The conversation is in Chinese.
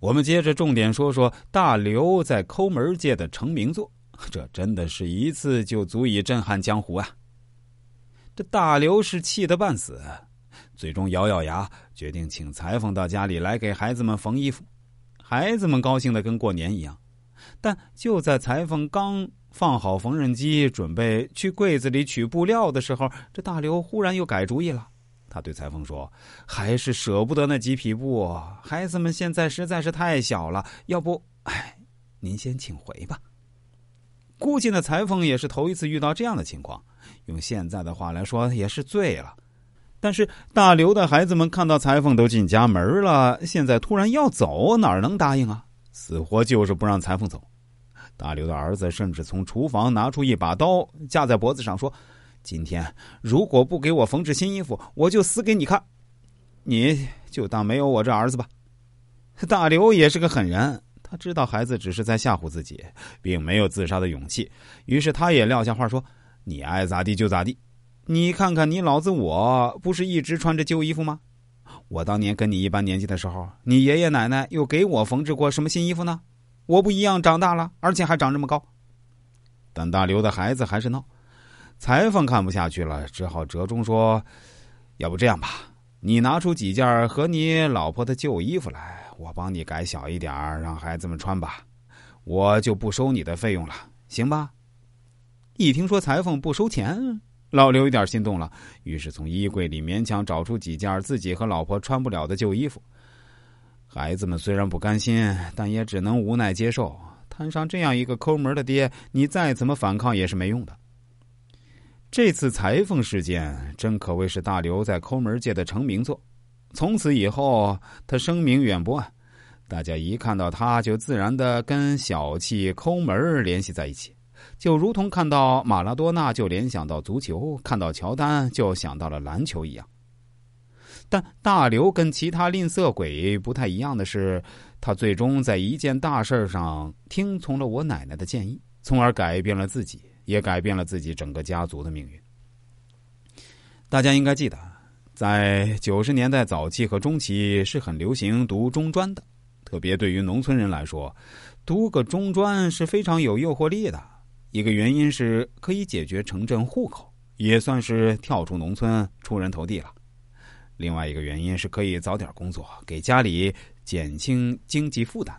我们接着重点说说大刘在抠门界的成名作，这真的是一次就足以震撼江湖啊！这大刘是气得半死，最终咬咬牙，决定请裁缝到家里来给孩子们缝衣服。孩子们高兴的跟过年一样，但就在裁缝刚放好缝纫机，准备去柜子里取布料的时候，这大刘忽然又改主意了。他对裁缝说：“还是舍不得那几匹布，孩子们现在实在是太小了。要不，哎，您先请回吧。”估计那裁缝也是头一次遇到这样的情况，用现在的话来说，也是醉了。但是大刘的孩子们看到裁缝都进家门了，现在突然要走，哪能答应啊？死活就是不让裁缝走。大刘的儿子甚至从厨房拿出一把刀，架在脖子上说。今天如果不给我缝制新衣服，我就死给你看！你就当没有我这儿子吧。大刘也是个狠人，他知道孩子只是在吓唬自己，并没有自杀的勇气，于是他也撂下话说：“你爱咋地就咋地。你看看你老子，我不是一直穿着旧衣服吗？我当年跟你一般年纪的时候，你爷爷奶奶又给我缝制过什么新衣服呢？我不一样长大了，而且还长这么高。”但大刘的孩子还是闹。裁缝看不下去了，只好折中说：“要不这样吧，你拿出几件和你老婆的旧衣服来，我帮你改小一点让孩子们穿吧，我就不收你的费用了，行吧？”一听说裁缝不收钱，老刘有点心动了，于是从衣柜里勉强找出几件自己和老婆穿不了的旧衣服。孩子们虽然不甘心，但也只能无奈接受。摊上这样一个抠门的爹，你再怎么反抗也是没用的。这次裁缝事件真可谓是大刘在抠门界的成名作，从此以后他声名远播啊，大家一看到他就自然的跟小气抠门联系在一起，就如同看到马拉多纳就联想到足球，看到乔丹就想到了篮球一样。但大刘跟其他吝啬鬼不太一样的是，他最终在一件大事上听从了我奶奶的建议，从而改变了自己。也改变了自己整个家族的命运。大家应该记得，在九十年代早期和中期是很流行读中专的，特别对于农村人来说，读个中专是非常有诱惑力的。一个原因是可以解决城镇户口，也算是跳出农村出人头地了；另外一个原因是可以早点工作，给家里减轻经济负担。